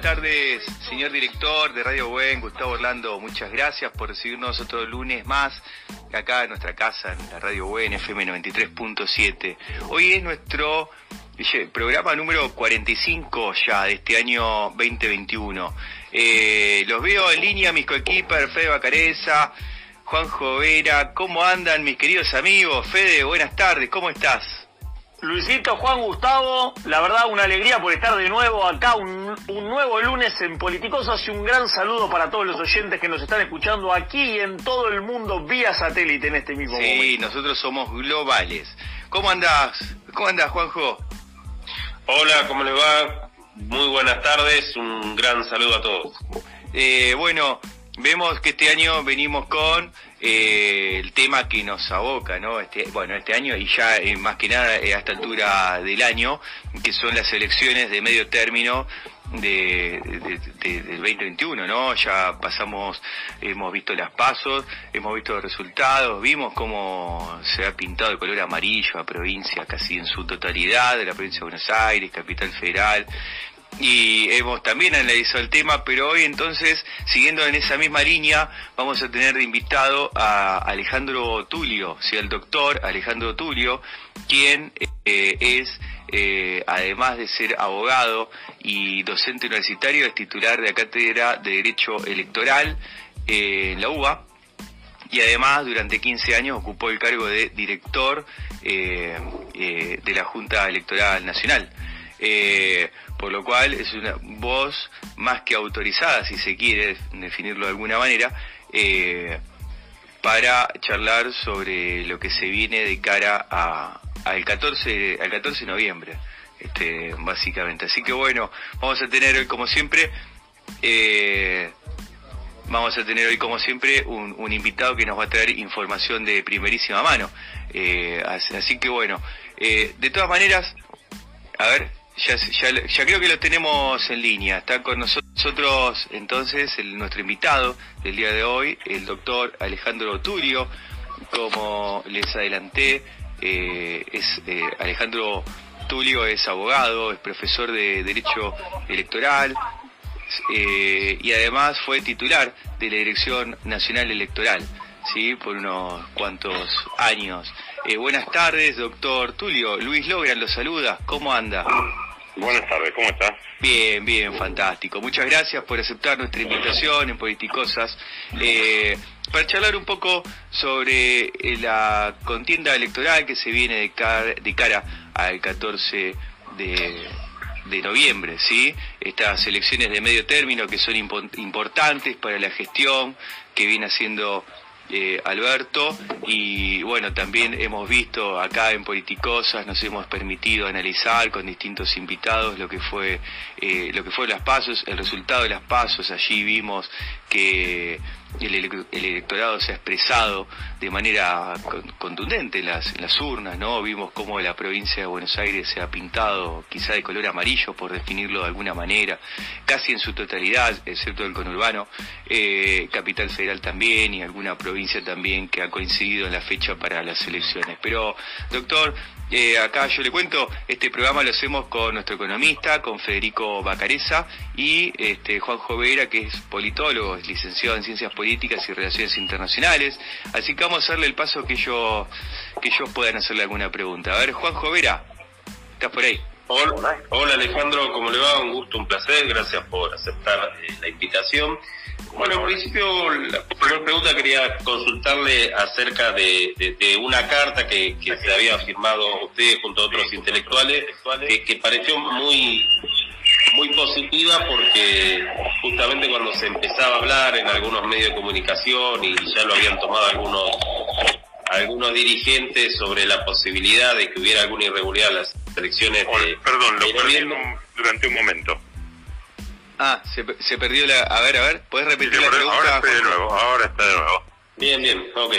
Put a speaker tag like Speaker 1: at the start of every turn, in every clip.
Speaker 1: Buenas tardes, señor director de Radio Buen, Gustavo Orlando. Muchas gracias por recibirnos otro lunes más acá en nuestra casa, en la Radio Buen FM 93.7. Hoy es nuestro programa número 45 ya de este año 2021. Eh, los veo en línea, mis coequipas, Fede Bacareza, Juanjo Vera. ¿Cómo andan mis queridos amigos? Fede, buenas tardes, ¿cómo estás?
Speaker 2: Luisito, Juan Gustavo, la verdad una alegría por estar de nuevo acá, un, nuevo lunes en Politicosas y un gran saludo para todos los oyentes que nos están escuchando aquí y en todo el mundo vía satélite en este mismo momento.
Speaker 1: Sí, nosotros somos globales. ¿Cómo andás? ¿Cómo andás, Juanjo?
Speaker 3: Hola, ¿cómo les va? Muy buenas tardes, un gran saludo a todos.
Speaker 1: Eh, bueno, vemos que este año venimos con eh, el tema que nos aboca, ¿no? Este, bueno, este año y ya eh, más que nada eh, a esta altura del año, que son las elecciones de medio término de, del 2021, ¿no? Ya pasamos, hemos visto las pasos, hemos visto los resultados, vimos cómo se ha pintado de color amarillo a provincia casi en su totalidad, de la provincia de Buenos Aires, capital federal, y hemos también analizado el tema, pero hoy entonces, siguiendo en esa misma línea, vamos a tener de invitado a Alejandro Tulio, sea, el doctor Alejandro Tulio, quien eh, es, eh, además de ser abogado y docente universitario, es titular de la Cátedra de Derecho Electoral eh, en la UBA, y además durante 15 años ocupó el cargo de director de la Junta Electoral Nacional. Eh, por lo cual es una voz más que autorizada, si se quiere definirlo de alguna manera, eh, para charlar sobre lo que se viene de cara a, al 14 al 14 de noviembre, este, básicamente. Así que bueno, vamos a tener hoy como siempre eh, vamos a tener hoy como siempre un, invitado que nos va a traer información de primerísima mano. Así, que bueno, de todas maneras, a ver, ya, creo que lo tenemos en línea. Está con nosotros entonces nuestro invitado del día de hoy, el doctor Alejandro Turio. Como les adelanté, eh, es eh, Alejandro Tulio es abogado, es profesor de Derecho Electoral eh, y además fue titular de la Dirección Nacional Electoral, ¿sí? por unos cuantos años. buenas tardes, doctor Tulio. Luis Logran lo saluda. ¿Cómo anda?
Speaker 3: Buenas tardes, ¿cómo estás?
Speaker 1: Bien, bien, fantástico. Muchas gracias por aceptar nuestra invitación en Politicosas. Eh, para charlar un poco sobre eh, la contienda electoral que se viene de, cara, al 14 de, noviembre, ¿sí? Estas elecciones de medio término que son importantes para la gestión que viene haciendo eh, Alberto. Y bueno también hemos visto acá en Politicosas nos hemos permitido analizar con distintos invitados lo que fue eh, lo que fue las pasos el resultado de las pasos. Allí vimos que el, electorado se ha expresado de manera contundente en las, las, urnas, ¿no? Vimos cómo la provincia de Buenos Aires se ha pintado quizá de color amarillo, por definirlo de alguna manera, casi en su totalidad, excepto el conurbano, eh, Capital Federal también y alguna provincia también que ha coincidido en la fecha para las elecciones. Pero, doctor, eh, acá yo le cuento, este programa lo hacemos con nuestro economista, con Federico Bacareza y este, Juan Jovera, que es politólogo, es licenciado en Ciencias Políticas y Relaciones Internacionales. Así que vamos a darle el paso que ellos, que ellos puedan hacerle alguna pregunta. A ver, Juan Jovera, ¿estás por ahí?
Speaker 3: Hola, hola Alejandro, ¿cómo le va? Un gusto, un placer, gracias por aceptar eh, la invitación. Bueno, en principio, la primera pregunta quería consultarle acerca de, una carta que, se había firmado usted junto a otros intelectuales, que, que pareció muy muy positiva porque justamente cuando se empezaba a hablar en algunos medios de comunicación y ya lo habían tomado algunos algunos dirigentes sobre la posibilidad de que hubiera alguna irregularidad en las elecciones de,
Speaker 4: perdón lo perdí durante un momento
Speaker 1: Ah, se, se perdió la... A ver, a ver, ¿puedes repetir la pregunta?
Speaker 4: Ahora está de nuevo, ahora está de nuevo.
Speaker 3: Bien, bien, ok.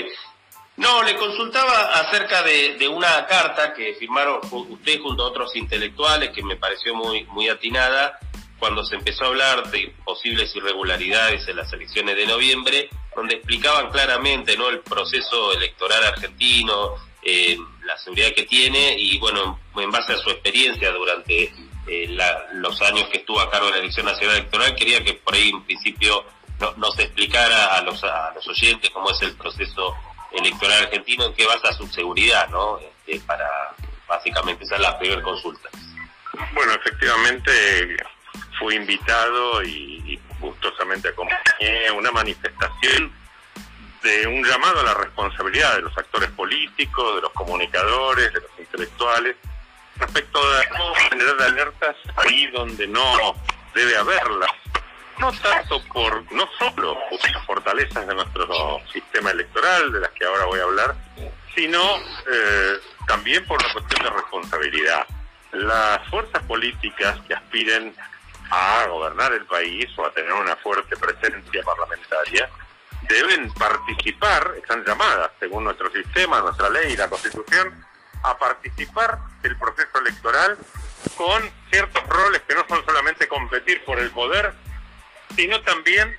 Speaker 3: No, le consultaba acerca de, de una carta que firmaron usted junto a otros intelectuales que me pareció muy, muy atinada cuando se empezó a hablar de posibles irregularidades en las elecciones de noviembre, donde explicaban claramente no el proceso electoral argentino, eh, la seguridad que tiene y bueno, en base a su experiencia durante eh, los años que estuvo a cargo de la Dirección Nacional Electoral, quería que por ahí en principio nos explicara a los, a los oyentes cómo es el proceso electoral argentino, en qué basa su seguridad, ¿no? Este, para básicamente esa es la primera consulta.
Speaker 4: Bueno, efectivamente fui invitado y, gustosamente acompañé una manifestación de un llamado a la responsabilidad de los actores políticos, de los comunicadores, de los intelectuales, respecto a cómo generar alertas ahí donde no debe haberlas. No tanto por, no solo por las fortalezas de nuestro sistema electoral, de las que ahora voy a hablar, sino eh, también por la cuestión de responsabilidad. Las fuerzas políticas que aspiren a gobernar el país o a tener una fuerte presencia parlamentaria deben participar, están llamadas, según nuestro sistema, nuestra ley y la Constitución, a participar del proceso electoral con ciertos roles que no son solamente competir por el poder, sino también,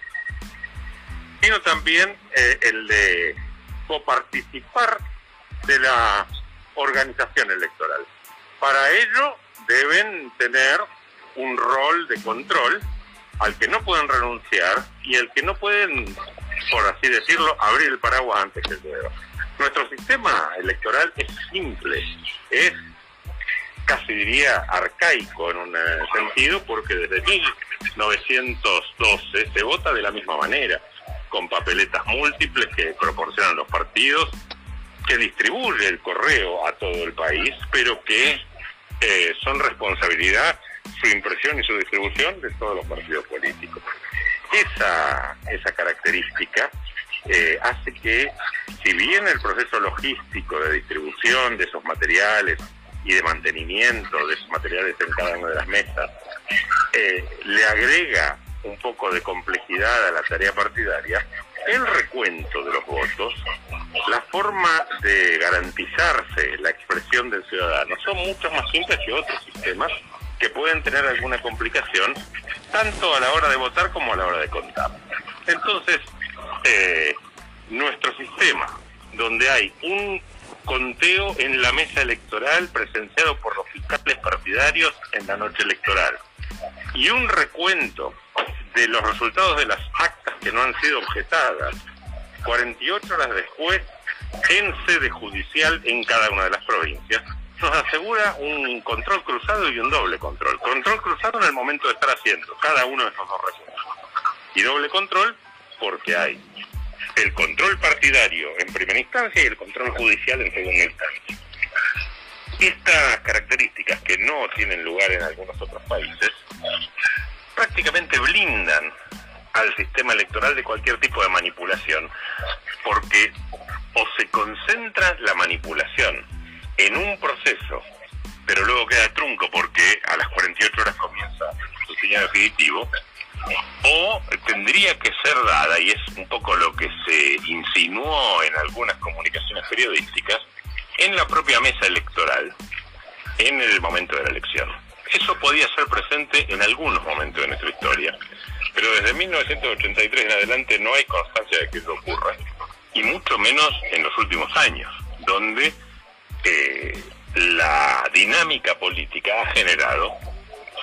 Speaker 4: sino también eh, el de coparticipar de la organización electoral. Para ello deben tener un rol de control al que no pueden renunciar y al que no pueden, por así decirlo, abrir el paraguas antes que el dedo. Nuestro sistema electoral es simple, es casi diría arcaico en un eh, sentido, porque desde 1912 se vota de la misma manera, con papeletas múltiples que proporcionan los partidos, que distribuye el correo a todo el país, pero que eh, son responsabilidad su impresión y su distribución de todos los partidos políticos. Esa, esa característica eh, hace que, si bien el proceso logístico de distribución de esos materiales y de mantenimiento de esos materiales en cada una de las mesas, eh, le agrega un poco de complejidad a la tarea partidaria, el recuento de los votos, la forma de garantizarse la expresión del ciudadano son mucho más simples que otros sistemas que pueden tener alguna complicación, tanto a la hora de votar como a la hora de contar. Entonces, eh, nuestro sistema, donde hay un conteo en la mesa electoral presenciado por los fiscales partidarios en la noche electoral y un recuento de los resultados de las actas que no han sido objetadas 48 horas después en sede judicial en cada una de las provincias, nos asegura un control cruzado y un doble control. Control cruzado en el momento de estar haciendo cada uno de esos dos resultados. Y doble control porque hay el control partidario en primera instancia y el control judicial en segunda instancia. Estas características que no tienen lugar en algunos otros países prácticamente blindan al sistema electoral de cualquier tipo de manipulación, porque o se concentra la manipulación en un proceso, pero luego queda trunco porque a las 48 horas comienza su señal definitivo, o tendría que ser dada, y es un poco lo que se insinuó en algunas comunicaciones periodísticas, en la propia mesa electoral, en el momento de la elección. Eso podía ser presente en algunos momentos de nuestra historia, pero desde 1983 en adelante no hay constancia de que eso ocurra, y mucho menos en los últimos años, donde eh, la dinámica política ha generado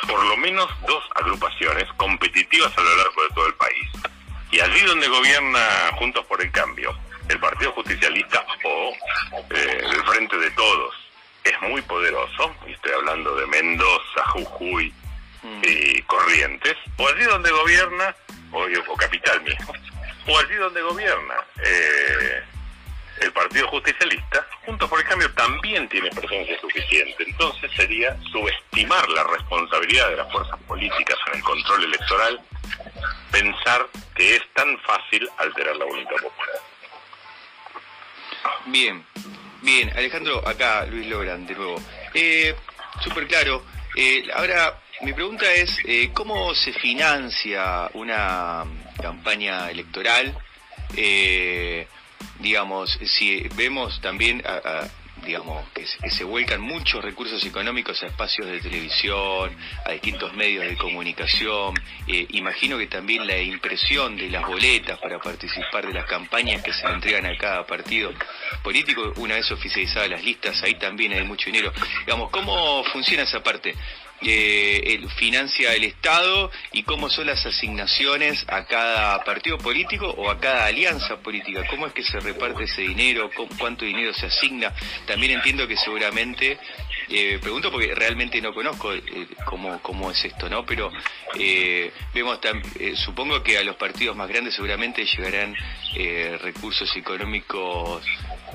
Speaker 4: por lo menos dos agrupaciones competitivas a lo largo de todo el país. Y allí donde gobierna Juntos por el Cambio, el Partido Justicialista o eh, el Frente de Todos es muy poderoso, y estoy hablando de Mendoza, Jujuy mm. y Corrientes, o allí donde gobierna, o, o Capital mismo, o allí donde gobierna eh, el Partido Justicialista, Juntos por el Cambio también tiene presencia suficiente. Entonces sería subestimar la responsabilidad de las fuerzas políticas en el control electoral, pensar que es tan fácil alterar la voluntad popular.
Speaker 1: Bien, bien, Alejandro, acá Luis Logran de nuevo. Eh, Súper claro. Eh, ahora, mi pregunta es, eh, ¿cómo se financia una campaña electoral? Digamos, si vemos también, digamos, que se, vuelcan muchos recursos económicos a espacios de televisión, a distintos medios de comunicación, eh, imagino que también la impresión de las boletas para participar de las campañas que se entregan a cada partido político, una vez oficializadas las listas, ahí también hay mucho dinero. Digamos, ¿cómo funciona esa parte? Eh, financia el Estado y cómo son las asignaciones a cada partido político o a cada alianza política. ¿Cómo es que se reparte ese dinero? ¿Cuánto dinero se asigna? También entiendo que seguramente, eh, pregunto porque realmente no conozco eh, cómo, cómo es esto, ¿no? Pero vemos, supongo que a los partidos más grandes seguramente llegarán recursos económicos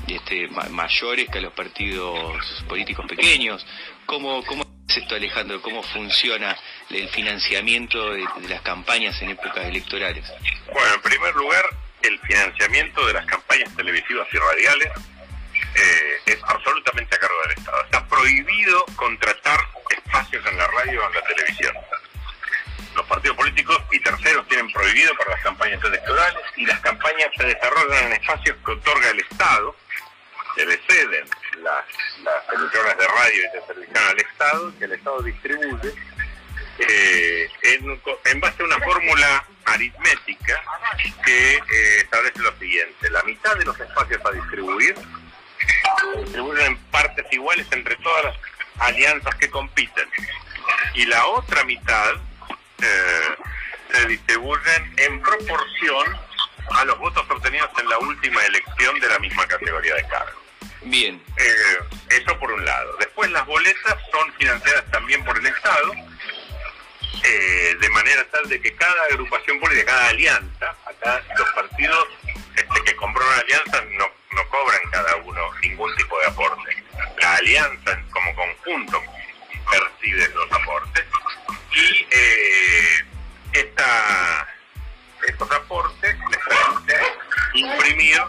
Speaker 1: este, mayores que a los partidos políticos pequeños. ¿Cómo, cómo esto, Alejandro? ¿Cómo funciona el financiamiento de, las campañas en épocas electorales?
Speaker 4: Bueno, en primer lugar, el financiamiento de las campañas televisivas y radiales eh, es absolutamente a cargo del Estado. Está prohibido contratar espacios en la radio o en la televisión. Los partidos políticos y terceros tienen prohibido para las campañas electorales y las campañas se desarrollan en espacios que otorga el Estado, que le ceden las, emisoras de radio y de televisión al Estado, que el Estado distribuye eh, en, base a una fórmula aritmética que eh, establece lo siguiente. La mitad de los espacios a distribuir se distribuyen en partes iguales entre todas las alianzas que compiten. Y la otra mitad eh, se distribuyen en proporción a los votos obtenidos en la última elección de la misma categoría de cargo.
Speaker 1: Bien.
Speaker 4: Eh, eso por un lado. Después las boletas son financiadas también por el Estado, eh, de manera tal de que cada agrupación política, cada alianza, acá los partidos este, que compró una alianza no, no cobran cada uno ningún tipo de aporte. La alianza como conjunto percibe los aportes y eh, esta, estos aportes permiten imprimir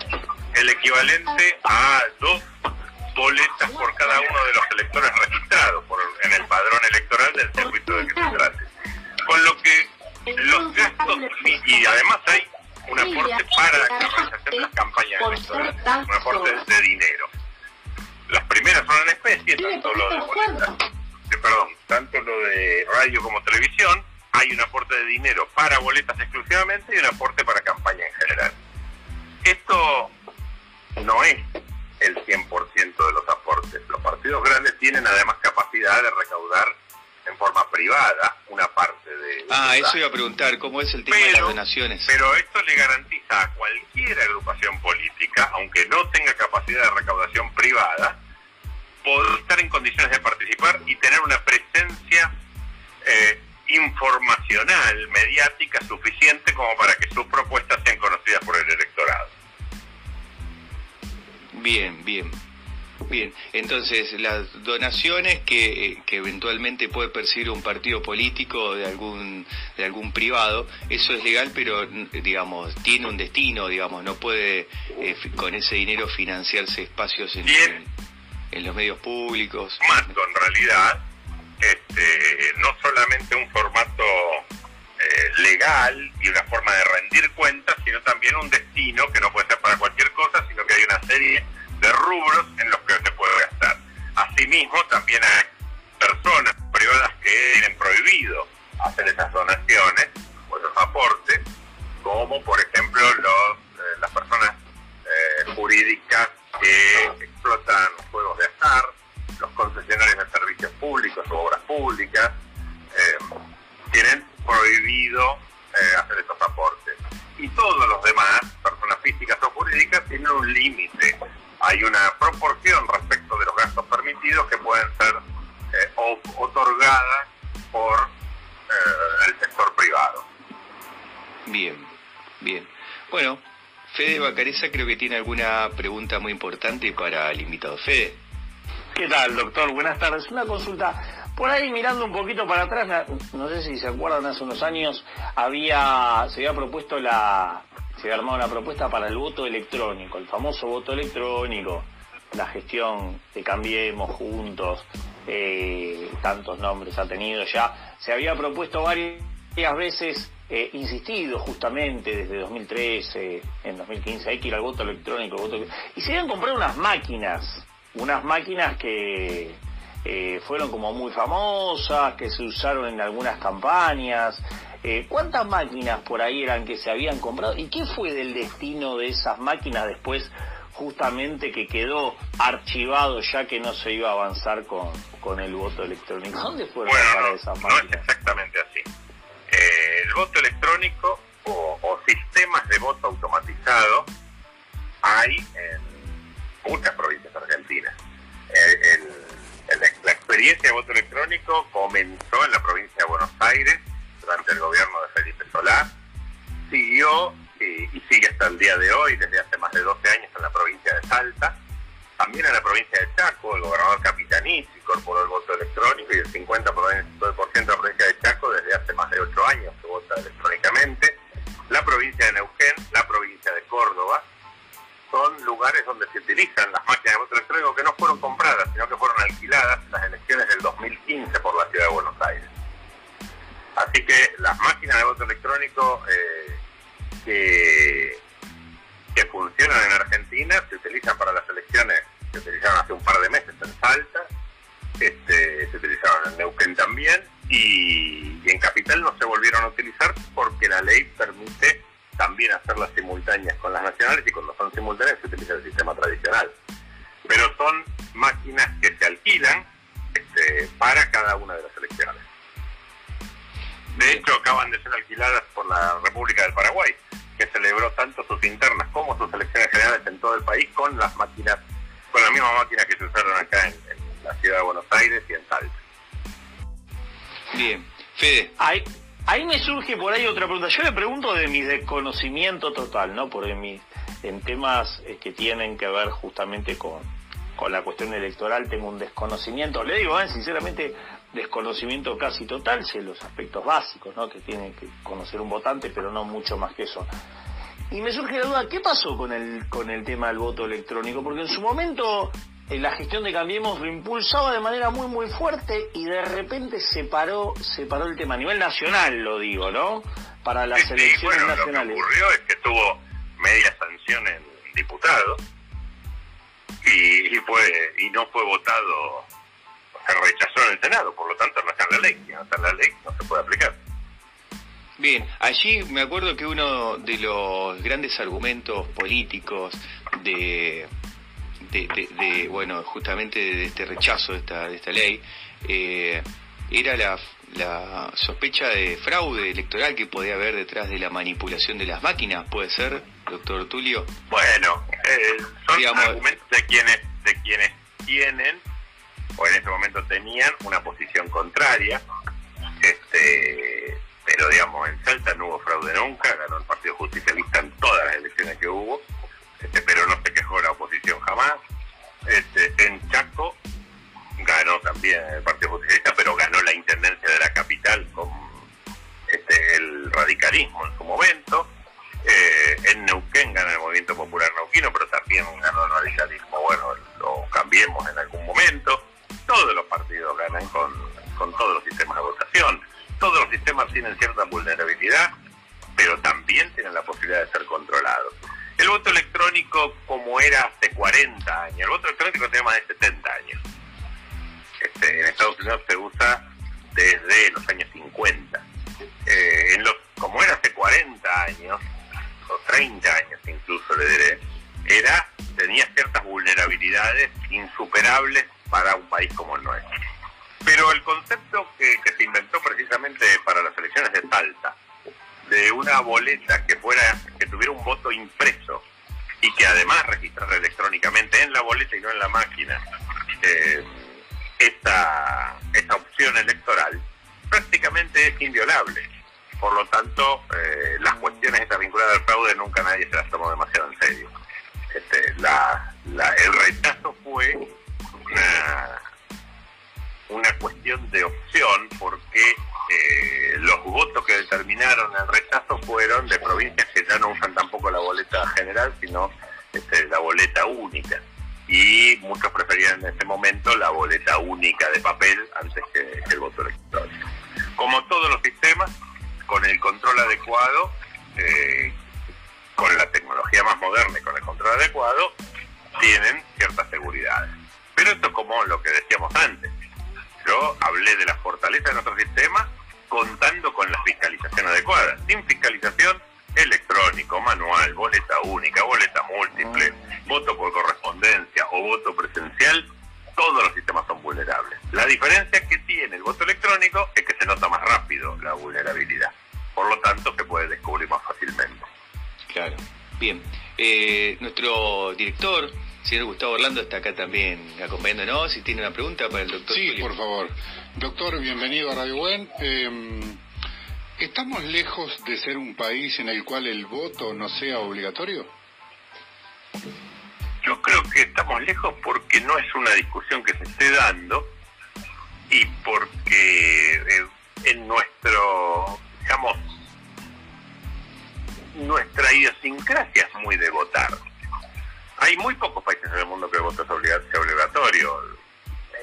Speaker 4: el equivalente a dos boletas por cada uno de los electores registrados por, en el padrón electoral del circuito de que se trate. Con lo que los gastos, y, además hay un aporte para la realización de las campañas electorales, un aporte de dinero. Las primeras son en especie, tanto lo de boletas, eh, perdón, tanto lo de radio como televisión, hay un aporte de dinero para boletas exclusivamente y un aporte para campaña en general. Esto no es el 100% de los aportes. Los partidos grandes tienen además capacidad de recaudar en forma privada una parte de...
Speaker 1: Ah, eso iba a preguntar, ¿cómo es el tema de las donaciones?
Speaker 4: Pero esto le garantiza a cualquier agrupación política, aunque no tenga capacidad de recaudación privada, poder estar en condiciones de participar y tener una presencia eh, informacional, mediática suficiente como para que sus propuestas sean conocidas por el electorado.
Speaker 1: Bien, bien. Bien, entonces las donaciones que, que, eventualmente puede percibir un partido político de algún de algún privado, eso es legal, pero digamos tiene un destino, digamos, no puede eh, con ese dinero financiarse espacios en, en, los medios públicos.
Speaker 4: Más en realidad, este, no solamente un formato eh, legal y una forma de rendir cuentas, sino también un destino que no puede ser para cualquier cosa, sino que hay una serie de rubros en los que se puede gastar. Asimismo, también hay personas privadas que tienen prohibido hacer esas donaciones o esos aportes, como por ejemplo los, eh, las personas eh, jurídicas que explotan juegos de azar, los concesionarios de servicios públicos o obras públicas, eh, tienen prohibido hacer esos aportes. Y todos los demás, personas físicas o jurídicas, tienen un límite hay una proporción respecto de los gastos permitidos que pueden ser eh, otorgadas por eh, el sector privado.
Speaker 1: Bien, bien. Bueno, Fede Bacareza creo que tiene alguna pregunta muy importante para el invitado. Fede.
Speaker 2: ¿Qué tal, doctor? Buenas tardes. Una consulta. Por ahí mirando un poquito para atrás, no sé si se acuerdan, hace unos años había se había propuesto la, se ha armado una propuesta para el voto electrónico, el famoso voto electrónico, la gestión de Cambiemos Juntos, eh, tantos nombres ha tenido ya. Se había propuesto varias veces, eh, insistido justamente desde 2013, en 2015, hay que ir al voto electrónico. Voto... Y se habían comprado unas máquinas, unas máquinas que eh, fueron como muy famosas, que se usaron en algunas campañas. Eh, ¿Cuántas máquinas por ahí eran que se habían comprado? ¿Y qué fue del destino de esas máquinas después justamente que quedó archivado ya que no se iba a avanzar con, con el voto electrónico. ¿Dónde fueron
Speaker 4: bueno,
Speaker 2: para esas
Speaker 4: no es
Speaker 2: máquinas?
Speaker 4: exactamente así. Eh, el voto electrónico o, o sistemas de voto automatizado hay en muchas provincias experiencia de voto electrónico comenzó en la provincia de Buenos Aires durante el gobierno de Felipe Solá, siguió y, y sigue hasta el día de hoy, desde hace más de 12 años en la provincia de Salta, también en la provincia de Chaco, el gobernador Capitanich incorporó el voto electrónico y el 50% de la provincia de Chaco desde hace más de 8 años que vota electrónicamente. La provincia de Neuquén, la provincia de Córdoba, son lugares donde se utilizan las máquinas de voto electrónico que no fueron compradas, sino que fueron alquiladas las elecciones del 2015 por la ciudad de Buenos Aires. Así que las máquinas de voto electrónico eh, que, que funcionan en Argentina se utilizan para las elecciones, se utilizaron hace un par de meses en Salta, este, se utilizaron en Neuquén también y en Capital no se volvieron a utilizar porque la ley permite también hacerlas simultáneas con las nacionales y cuando son simultáneas se utiliza el sistema tradicional. Pero son máquinas que se alquilan este, para cada una de las elecciones. De hecho, acaban de ser alquiladas por la República del Paraguay, que celebró tanto sus internas como sus elecciones generales en todo el país con las máquinas, con la misma máquina que se usaron acá en, en la ciudad de Buenos Aires y en Salta.
Speaker 1: Bien. Fede,
Speaker 2: Ahí, ahí me surge por ahí otra pregunta. Yo le pregunto de mi desconocimiento total, ¿no? Porque mi, en temas eh, que tienen que ver justamente con, con la cuestión electoral tengo un desconocimiento. Le digo, eh, sinceramente, desconocimiento casi total, sé los aspectos básicos, ¿no? Que tiene que conocer un votante, pero no mucho más que eso. Y me surge la duda, ¿qué pasó con el, con el tema del voto electrónico? Porque en su momento la gestión de Cambiemos lo impulsaba de manera muy muy fuerte y de repente se paró, se paró el tema a nivel nacional, lo digo, ¿no? Para las
Speaker 4: Sí, sí,
Speaker 2: elecciones
Speaker 4: bueno, lo que
Speaker 2: nacionales.
Speaker 4: ocurrió es que tuvo media sanción en diputados y, y fue y no fue votado, se rechazó en el Senado, por lo tanto no está en la ley, no está en la ley no se puede aplicar.
Speaker 1: bien, allí me acuerdo que uno de los grandes argumentos políticos de, de, de- de, bueno, justamente de este rechazo de esta, de esta ley, eh, era la, la sospecha de fraude electoral que podía haber detrás de la manipulación de las máquinas, ¿puede ser, doctor Tulio?
Speaker 4: Bueno, eh, son
Speaker 1: Digamos-
Speaker 4: argumentos de quienes, de quienes tienen, o en ese momento tenían, una posición contraria. Este, pero digamos, en Salta no hubo fraude nunca, ganó el Partido Justicialista en todas las elecciones que hubo, Este, en Chaco ganó también el Partido Justicialista, pero ganó la intendencia de la capital con este, el radicalismo en su momento. Eh, en Neuquén gana el Movimiento Popular Neuquino, pero también ganó el radicalismo, bueno, lo cambiemos en algún momento. Todos los partidos ganan con, con todos los sistemas de votación. Todos los sistemas tienen cierta vulnerabilidad, pero también tienen la posibilidad de ser controlados. El voto electrónico, como era 40 años, el voto electrónico tiene más de 70 años. Este, en Estados Unidos se usa desde los años 50. Eh, en los, como era hace 40 años, o 30 años incluso le diré, era, tenía ciertas vulnerabilidades insuperables para un país como el nuestro. Pero el concepto que, que se inventó precisamente para las elecciones de Salta, de una boleta que fuera, que tuviera un voto impreso y que además registrara electrónicamente en la boleta y no en la máquina eh, esta, esta opción electoral, prácticamente es inviolable. Por lo tanto, eh, las cuestiones estas vinculadas al fraude nunca nadie se las tomó demasiado en serio. Este, la- el rechazo fue una, una cuestión de opción porque eh, los votos que determinaron el rechazo fueron de provincias que ya no usan tampoco la boleta general, sino este, la boleta única. Y muchos preferían en ese momento la boleta única de papel antes que, el voto electrónico. Como todos los sistemas, con el control adecuado, eh, con la tecnología más moderna y con el control adecuado, tienen ciertas seguridades. Pero esto es como lo que decíamos antes. Yo hablé de la fortaleza de nuestro sistema contando con la fiscalización adecuada. Sin fiscalización electrónico, manual, boleta única, boleta múltiple, voto por correspondencia o voto presencial, todos los sistemas son vulnerables. La diferencia que tiene el voto electrónico es que se nota más rápido la vulnerabilidad. Por lo tanto, se puede descubrir más fácilmente.
Speaker 1: Claro. Bien. Eh, nuestro director, señor Gustavo Orlando, está acá también acompañándonos. Si tiene una pregunta para el doctor.
Speaker 5: Sí, por favor. Doctor, bienvenido a Radio Buen. Eh, ¿Estamos lejos de ser un país en el cual el voto no sea obligatorio?
Speaker 4: Yo creo que estamos lejos porque no es una discusión que se esté dando y porque eh, en nuestro, digamos, nuestra idiosincrasia es muy de votar. Hay muy pocos países en el mundo que el voto sea obligatorio.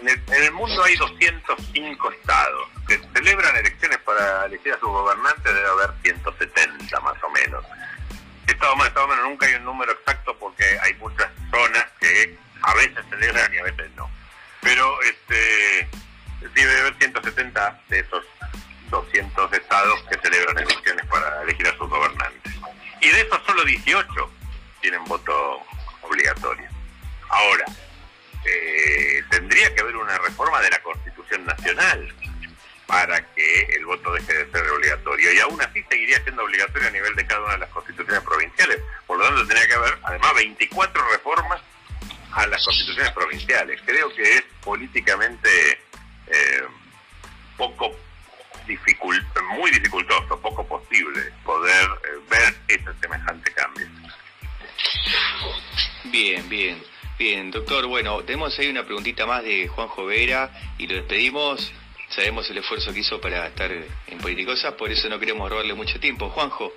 Speaker 4: En el, en el mundo hay 205 estados que celebran elecciones para elegir a sus gobernantes, debe haber 170 más o menos. Estado más, estado menos, nunca hay un número exacto porque hay muchas zonas que a veces celebran y a veces no. Pero este debe haber 170 de esos 200 estados que celebran elecciones para elegir a sus gobernantes. Y de esos solo 18 tienen voto obligatorio. Ahora, eh, tendría que haber una reforma de la Constitución Nacional para que el voto deje de ser obligatorio. Y aún así seguiría siendo obligatorio a nivel de cada una de las constituciones provinciales. Por lo tanto, tendría que haber, además, 24 reformas a las constituciones provinciales. Creo que es políticamente eh, poco dificult, muy dificultoso,
Speaker 1: Bien, bien. Bien, doctor, bueno, tenemos ahí una preguntita más de Juanjo Vera y lo despedimos. Sabemos el esfuerzo que hizo para estar en Politicosa, por eso no queremos robarle mucho tiempo. Juanjo.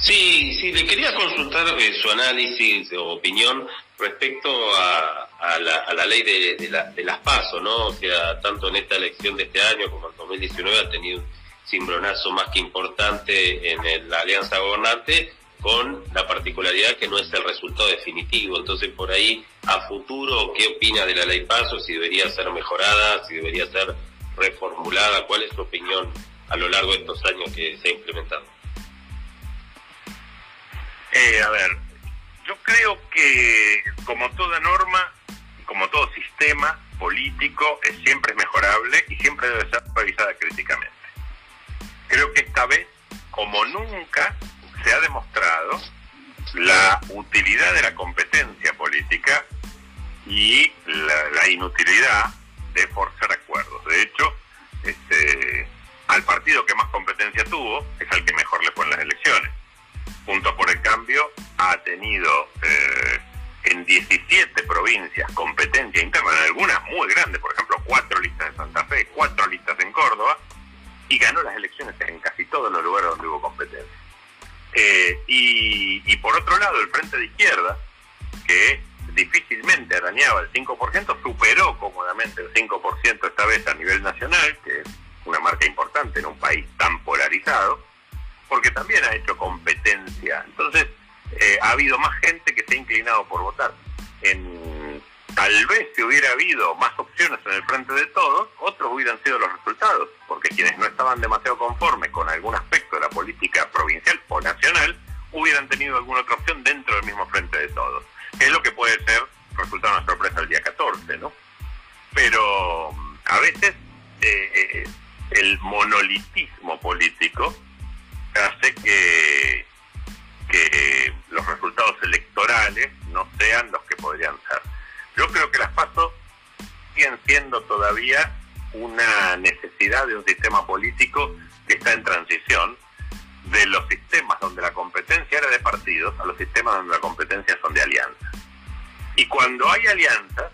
Speaker 3: Sí, sí, le quería consultar eh, su análisis o opinión respecto a, la, ley de, la, las pasos, ¿no? O sea, tanto en esta elección de este año como en 2019 ha tenido un cimbronazo más que importante en la alianza gobernante, con la particularidad que no es el resultado definitivo. Entonces, por ahí, a futuro, ¿qué opina de la ley paso? Si debería ser mejorada, si debería ser reformulada, ¿cuál es su opinión a lo largo de estos años que se ha implementado?
Speaker 4: Eh, a ver, yo creo que como toda norma, como todo sistema político, es siempre es mejorable y siempre debe ser revisada críticamente. Creo que esta vez, como nunca, se ha demostrado la utilidad de la competencia política y la, inutilidad de forzar acuerdos. De hecho, este, al partido que más competencia tuvo es al que mejor le fue en las elecciones. Junto por el Cambio ha tenido eh, en 17 provincias competencia interna, en algunas muy grandes, por ejemplo, cuatro listas de Santa Fe, cuatro listas en Córdoba, y ganó las elecciones en casi todos los lugares donde hubo competencia. Eh, y, por otro lado, el Frente de Izquierda, que difícilmente arañaba el 5%, superó cómodamente el 5% esta vez a nivel nacional, que es una marca importante en un país tan polarizado, porque también ha hecho competencia. Entonces, eh, ha habido más gente que se ha inclinado por votar. En, tal vez si hubiera habido más opciones en el frente de todos, otros hubieran sido los resultados, porque quienes no estaban demasiado conformes con algún aspecto de la política provincial o nacional, hubieran tenido alguna otra opción dentro del mismo frente de todos. Es lo que puede ser resultado una sorpresa el día 14, ¿no? Pero a veces eh, eh, el monolitismo político hace que los resultados electorales no sean los que podrían ser. Yo creo que las pasos siguen siendo todavía una necesidad de un sistema político que está en transición de los sistemas donde la competencia era de partidos a los sistemas donde la competencia son de alianzas. Y cuando hay alianzas,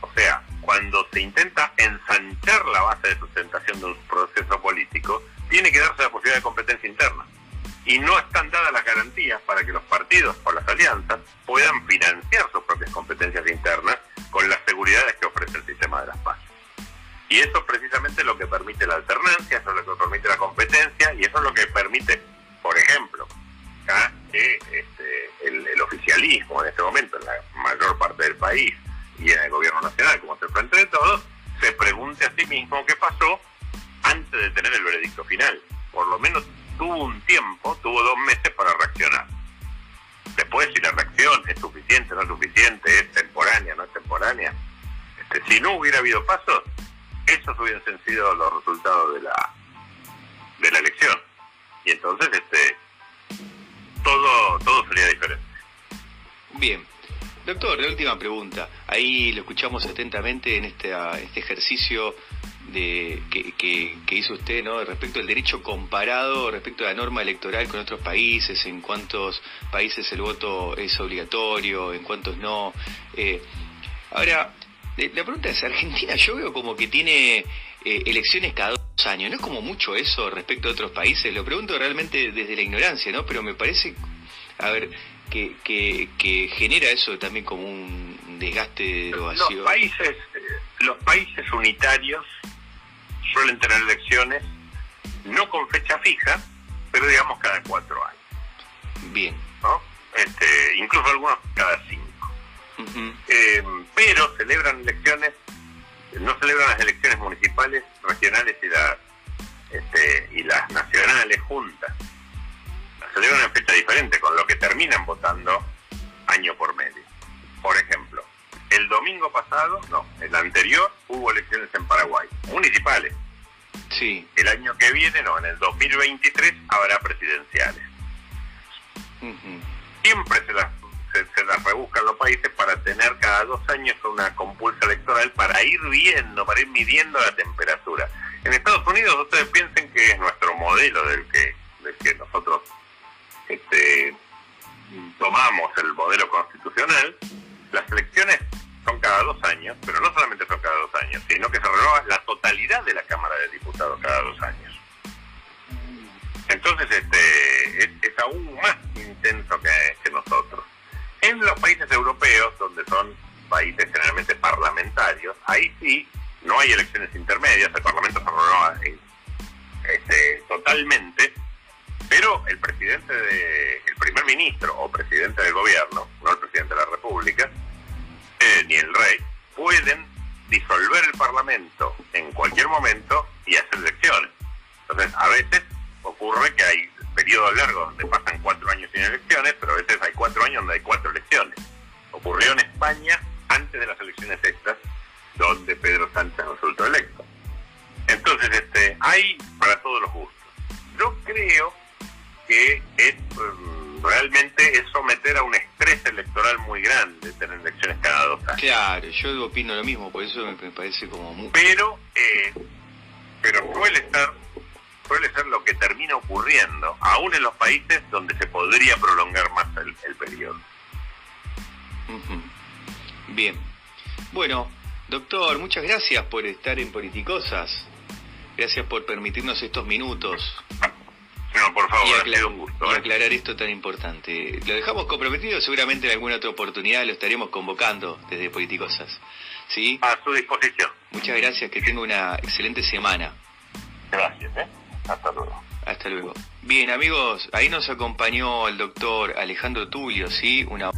Speaker 4: o sea, cuando se intenta ensanchar la base de sustentación de un proceso político, tiene que darse la posibilidad de competencia interna. Y no están dadas las garantías para que los partidos o las alianzas puedan financiar sus propias competencias internas con las seguridades que ofrece el sistema de las paces. Y eso es precisamente lo que permite la alternancia, eso es lo que permite la competencia y eso es lo que permite, por ejemplo, ¿ah? que este, el, el, oficialismo en este momento, en la mayor parte del país y en el gobierno nacional, como es el frente de todos, se pregunte a sí mismo qué pasó antes de tener el veredicto final. Por lo menos tuvo un tiempo, tuvo dos meses para reaccionar. Después, si la reacción es suficiente, no es suficiente, es temporánea, no es temporánea, este, si no hubiera habido pasos, esos hubiesen sido los resultados de la de la elección. Y entonces, este, todo todo sería diferente.
Speaker 1: Bien. Doctor, la última pregunta. Ahí lo escuchamos atentamente en este, este ejercicio de, que, que, hizo usted ¿no? respecto al derecho comparado respecto a la norma electoral con otros países, en cuántos países el voto es obligatorio, en cuántos no. Eh, ahora, la pregunta es, Argentina yo veo como que tiene eh, elecciones cada dos años, ¿no es como mucho eso respecto a otros países? Lo pregunto realmente desde la ignorancia, ¿no? Pero me parece, a ver, que, que, que genera eso también como un desgaste de derogación.
Speaker 4: Los países, eh, los países unitarios suelen tener elecciones no con fecha fija, pero digamos cada cuatro años.
Speaker 1: Bien.
Speaker 4: ¿no? Este, incluso algunos cada cinco. Eh, pero celebran elecciones, no celebran las elecciones municipales, regionales y las, este, y las nacionales juntas. Las celebran en fecha diferente, con lo que terminan votando año por medio. Por ejemplo, el domingo pasado, no, el anterior, hubo elecciones en Paraguay, municipales.
Speaker 1: Sí.
Speaker 4: El año que viene, no, en el 2023 habrá presidenciales. Siempre se las, se, las rebuscan los países para tener cada dos años una compulsa electoral para ir viendo, para ir midiendo la temperatura. En Estados Unidos ustedes piensen que es nuestro modelo del que, del que nosotros este, tomamos el modelo constitucional, las elecciones son cada dos años, pero no solamente sino que se renueva la totalidad de la Cámara de Diputados cada dos años. Entonces, este, es, aún más intenso que, nosotros. En los países europeos, donde son países generalmente parlamentarios, ahí sí no hay elecciones intermedias, el Parlamento se renueva este, totalmente, pero el presidente de, el primer ministro o presidente del gobierno, no el presidente de la República, eh, ni el rey pueden disolver el Parlamento en cualquier momento y hacer elecciones. Entonces, a veces ocurre que hay periodos largos donde pasan cuatro años sin elecciones, pero a veces hay cuatro años donde hay cuatro elecciones. Ocurrió en España antes de las elecciones estas, donde Pedro Sánchez resultó electo. Entonces, este, hay para todos los gustos. Yo creo que es mm, realmente es someter a un estrés electoral muy grande tener elecciones cada dos años.
Speaker 1: Claro, yo opino lo mismo, por eso me, parece como muy...
Speaker 4: Pero, eh, pero suele ser, suele ser lo que termina ocurriendo, aún en los países donde se podría prolongar más el, periodo.
Speaker 1: Bien. Bueno, doctor, muchas gracias por estar en Politicosas. Gracias por permitirnos estos minutos.
Speaker 4: No, por favor, y, un gusto,
Speaker 1: ¿eh? aclarar esto tan importante. Lo dejamos comprometido, seguramente en alguna otra oportunidad lo estaremos convocando desde Politicosas. ¿Sí?
Speaker 4: A su disposición.
Speaker 1: Muchas gracias, que tenga una excelente semana.
Speaker 4: Gracias, ¿eh? Hasta luego.
Speaker 1: Hasta luego. Bien, amigos, ahí nos acompañó el doctor Alejandro Tulio, ¿sí? Una